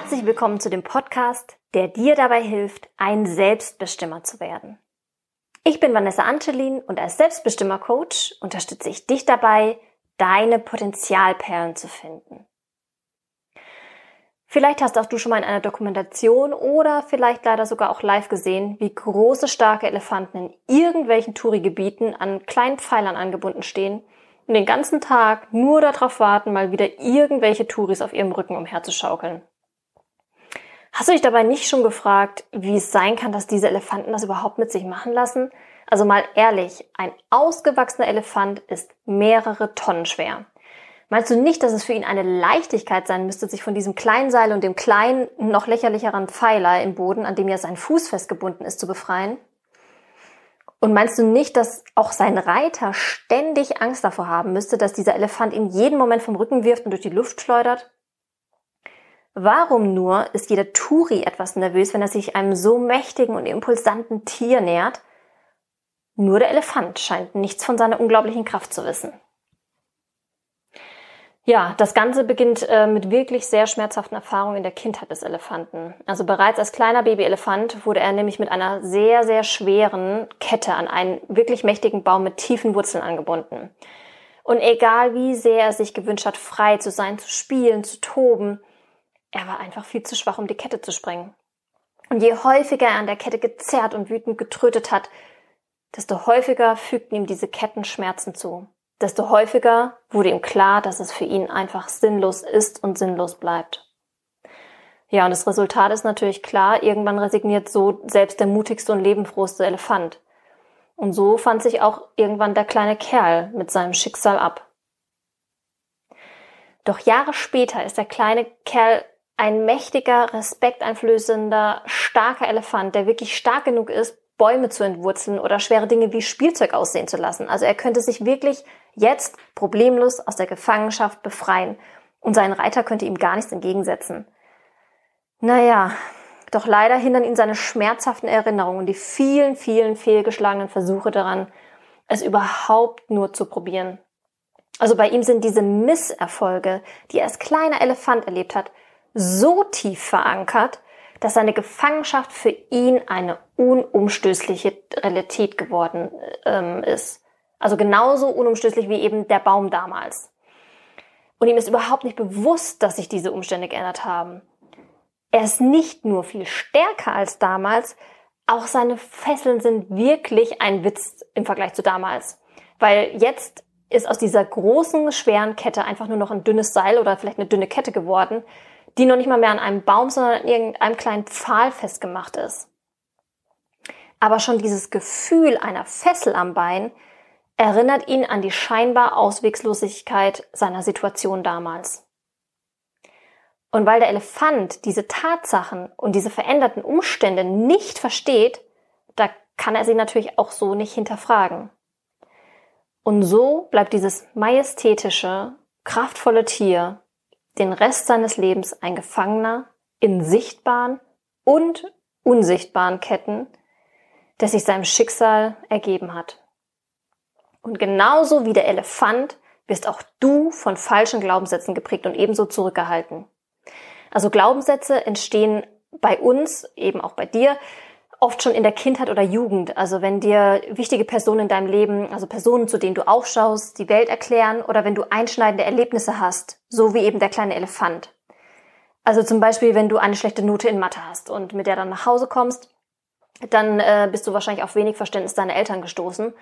Herzlich willkommen zu dem Podcast, der dir dabei hilft, ein Selbstbestimmer zu werden. Ich bin Vanessa Ancelin und als Selbstbestimmer-Coach unterstütze ich dich dabei, deine Potenzialperlen zu finden. Vielleicht hast auch du schon mal in einer Dokumentation oder vielleicht leider sogar auch live gesehen, wie große, starke Elefanten in irgendwelchen Touri-Gebieten an kleinen Pfeilern angebunden stehen und den ganzen Tag nur darauf warten, mal wieder irgendwelche Touris auf ihrem Rücken umherzuschaukeln. Hast du dich dabei nicht schon gefragt, wie es sein kann, dass diese Elefanten das überhaupt mit sich machen lassen? Also mal ehrlich, ein ausgewachsener Elefant ist mehrere Tonnen schwer. Meinst du nicht, dass es für ihn eine Leichtigkeit sein müsste, sich von diesem kleinen Seil und dem kleinen, noch lächerlicheren Pfeiler im Boden, an dem ja sein Fuß festgebunden ist, zu befreien? Und meinst du nicht, dass auch sein Reiter ständig Angst davor haben müsste, dass dieser Elefant ihn jeden Moment vom Rücken wirft und durch die Luft schleudert? Warum nur ist jeder Turi etwas nervös, wenn er sich einem so mächtigen und impulsanten Tier nähert? Nur der Elefant scheint nichts von seiner unglaublichen Kraft zu wissen. Ja, das Ganze beginnt äh, mit wirklich sehr schmerzhaften Erfahrungen in der Kindheit des Elefanten. Also bereits als kleiner Babyelefant wurde er nämlich mit einer sehr, sehr schweren Kette an einen wirklich mächtigen Baum mit tiefen Wurzeln angebunden. Und egal wie sehr er sich gewünscht hat, frei zu sein, zu spielen, zu toben, er war einfach viel zu schwach, um die Kette zu sprengen. Und je häufiger er an der Kette gezerrt und wütend getrötet hat, desto häufiger fügten ihm diese Ketten Schmerzen zu. Desto häufiger wurde ihm klar, dass es für ihn einfach sinnlos ist und sinnlos bleibt. Ja, und das Resultat ist natürlich klar, irgendwann resigniert so selbst der mutigste und lebenfrohste Elefant. Und so fand sich auch irgendwann der kleine Kerl mit seinem Schicksal ab. Doch Jahre später ist der kleine Kerl ein mächtiger, respekteinflößender, starker Elefant, der wirklich stark genug ist, Bäume zu entwurzeln oder schwere Dinge wie Spielzeug aussehen zu lassen. Also er könnte sich wirklich jetzt problemlos aus der Gefangenschaft befreien und sein Reiter könnte ihm gar nichts entgegensetzen. Naja, doch leider hindern ihn seine schmerzhaften Erinnerungen und die vielen, vielen fehlgeschlagenen Versuche daran, es überhaupt nur zu probieren. Also bei ihm sind diese Misserfolge, die er als kleiner Elefant erlebt hat, so tief verankert, dass seine Gefangenschaft für ihn eine unumstößliche Realität geworden ähm, ist. Also genauso unumstößlich wie eben der Baum damals. Und ihm ist überhaupt nicht bewusst, dass sich diese Umstände geändert haben. Er ist nicht nur viel stärker als damals, auch seine Fesseln sind wirklich ein Witz im Vergleich zu damals. Weil jetzt ist aus dieser großen, schweren Kette einfach nur noch ein dünnes Seil oder vielleicht eine dünne Kette geworden, die noch nicht mal mehr an einem Baum, sondern an irgendeinem kleinen Pfahl festgemacht ist. Aber schon dieses Gefühl einer Fessel am Bein erinnert ihn an die scheinbar Auswegslosigkeit seiner Situation damals. Und weil der Elefant diese Tatsachen und diese veränderten Umstände nicht versteht, da kann er sie natürlich auch so nicht hinterfragen. Und so bleibt dieses majestätische, kraftvolle Tier den Rest seines Lebens ein Gefangener in sichtbaren und unsichtbaren Ketten, der sich seinem Schicksal ergeben hat. Und genauso wie der Elefant wirst auch du von falschen Glaubenssätzen geprägt und ebenso zurückgehalten. Also Glaubenssätze entstehen bei uns, eben auch bei dir, oft schon in der Kindheit oder Jugend. Also wenn dir wichtige Personen in deinem Leben, also Personen, zu denen du aufschaust, die Welt erklären oder wenn du einschneidende Erlebnisse hast, so wie eben der kleine Elefant. Also zum Beispiel, wenn du eine schlechte Note in Mathe hast und mit der dann nach Hause kommst, dann äh, bist du wahrscheinlich auf wenig Verständnis deiner Eltern gestoßen.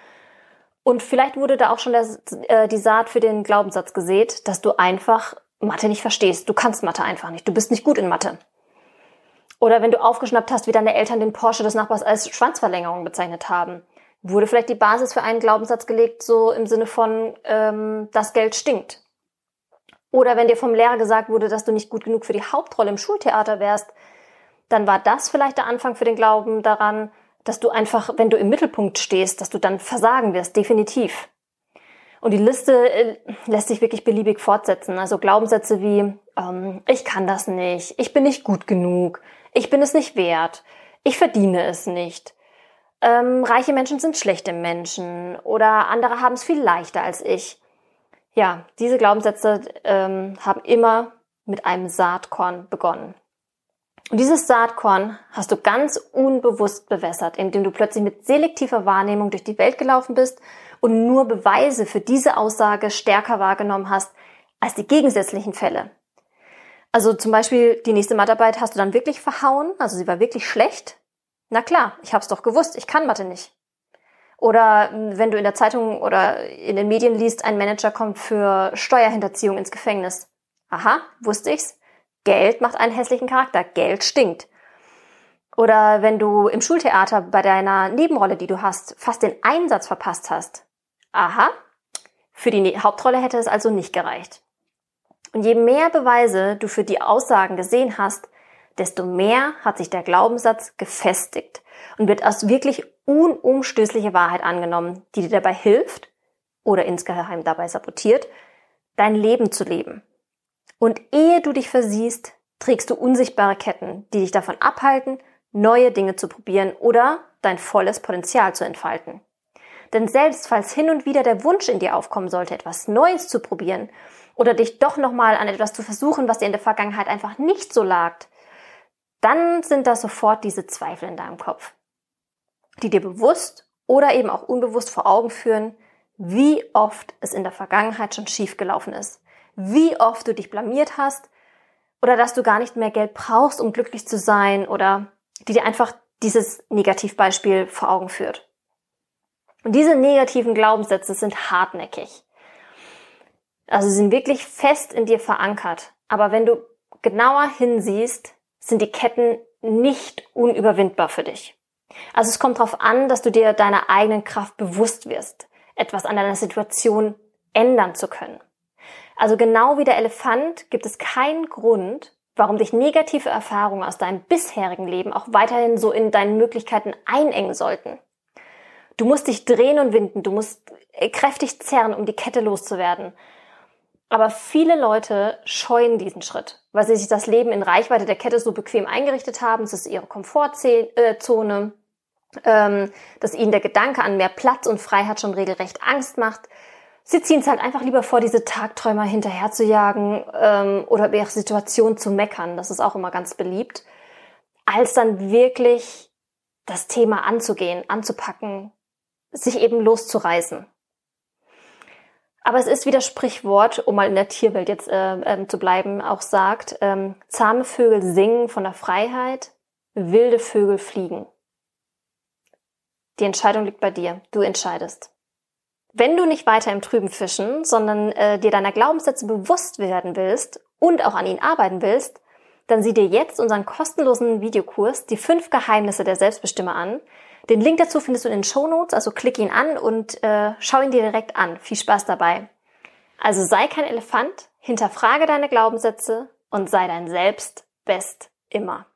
Und vielleicht wurde da auch schon der, äh, die Saat für den Glaubenssatz gesät, dass du einfach Mathe nicht verstehst. Du kannst Mathe einfach nicht. Du bist nicht gut in Mathe. Oder wenn du aufgeschnappt hast, wie deine Eltern den Porsche des Nachbars als Schwanzverlängerung bezeichnet haben. Wurde vielleicht die Basis für einen Glaubenssatz gelegt, so im Sinne von, ähm, das Geld stinkt. Oder wenn dir vom Lehrer gesagt wurde, dass du nicht gut genug für die Hauptrolle im Schultheater wärst, dann war das vielleicht der Anfang für den Glauben daran, dass du einfach, wenn du im Mittelpunkt stehst, dass du dann versagen wirst, definitiv. Und die Liste äh, lässt sich wirklich beliebig fortsetzen. Also Glaubenssätze wie, ähm, ich kann das nicht, ich bin nicht gut genug, ich bin es nicht wert, ich verdiene es nicht. Ähm, reiche Menschen sind schlechte Menschen oder andere haben es viel leichter als ich. Ja, diese Glaubenssätze ähm, haben immer mit einem Saatkorn begonnen. Und dieses Saatkorn hast du ganz unbewusst bewässert, indem du plötzlich mit selektiver Wahrnehmung durch die Welt gelaufen bist und nur Beweise für diese Aussage stärker wahrgenommen hast als die gegensätzlichen Fälle. Also zum Beispiel die nächste Mathearbeit hast du dann wirklich verhauen, also sie war wirklich schlecht. Na klar, ich hab's doch gewusst, ich kann Mathe nicht. Oder hm, wenn du in der Zeitung oder in den Medien liest, ein Manager kommt für Steuerhinterziehung ins Gefängnis. Aha, wusste ich's. Geld macht einen hässlichen Charakter. Geld stinkt. Oder wenn du im Schultheater bei deiner Nebenrolle, die du hast, fast den Einsatz verpasst hast. Aha, für die ne-, Hauptrolle hätte es also nicht gereicht. Und je mehr Beweise du für die Aussagen gesehen hast, desto mehr hat sich der Glaubenssatz gefestigt und wird als wirklich unumstößliche Wahrheit angenommen, die dir dabei hilft oder insgeheim dabei sabotiert, dein Leben zu leben. Und ehe du dich versiehst, trägst du unsichtbare Ketten, die dich davon abhalten, neue Dinge zu probieren oder dein volles Potenzial zu entfalten. Denn selbst falls hin und wieder der Wunsch in dir aufkommen sollte, etwas Neues zu probieren oder dich doch nochmal an etwas zu versuchen, was dir in der Vergangenheit einfach nicht so lag, dann sind da sofort diese Zweifel in deinem Kopf, die dir bewusst oder eben auch unbewusst vor Augen führen, wie oft es in der Vergangenheit schon schiefgelaufen ist, wie oft du dich blamiert hast oder dass du gar nicht mehr Geld brauchst, um glücklich zu sein oder die dir einfach dieses Negativbeispiel vor Augen führt. Und diese negativen Glaubenssätze sind hartnäckig. Also sind wirklich fest in dir verankert. Aber wenn du genauer hinsiehst, sind die Ketten nicht unüberwindbar für dich. Also es kommt darauf an, dass du dir deiner eigenen Kraft bewusst wirst, etwas an deiner Situation ändern zu können. Also genau wie der Elefant gibt es keinen Grund, warum dich negative Erfahrungen aus deinem bisherigen Leben auch weiterhin so in deinen Möglichkeiten einengen sollten. Du musst dich drehen und winden, du musst kräftig zerren, um die Kette loszuwerden. Aber viele Leute scheuen diesen Schritt, weil sie sich das Leben in Reichweite der Kette so bequem eingerichtet haben. Es ist ihre Komfortzone, ähm, dass ihnen der Gedanke an mehr Platz und Freiheit schon regelrecht Angst macht. Sie ziehen es halt einfach lieber vor, diese Tagträumer hinterher zu jagen ähm, oder über ihre Situation zu meckern. Das ist auch immer ganz beliebt, als dann wirklich das Thema anzugehen, anzupacken, sich eben loszureißen. Aber es ist wie das Sprichwort, um mal in der Tierwelt jetzt äh, ähm, zu bleiben, auch sagt, ähm, zahme Vögel singen von der Freiheit, wilde Vögel fliegen. Die Entscheidung liegt bei dir. Du entscheidest. Wenn du nicht weiter im Trüben fischen, sondern äh, dir deiner Glaubenssätze bewusst werden willst und auch an ihnen arbeiten willst, dann sieh dir jetzt unseren kostenlosen Videokurs Die fünf Geheimnisse der Selbstbestimme an. Den Link dazu findest du in den Show Notes, also klick ihn an und äh, schau ihn dir direkt an. Viel Spaß dabei. Also sei kein Elefant, hinterfrage deine Glaubenssätze und sei dein Selbst best immer.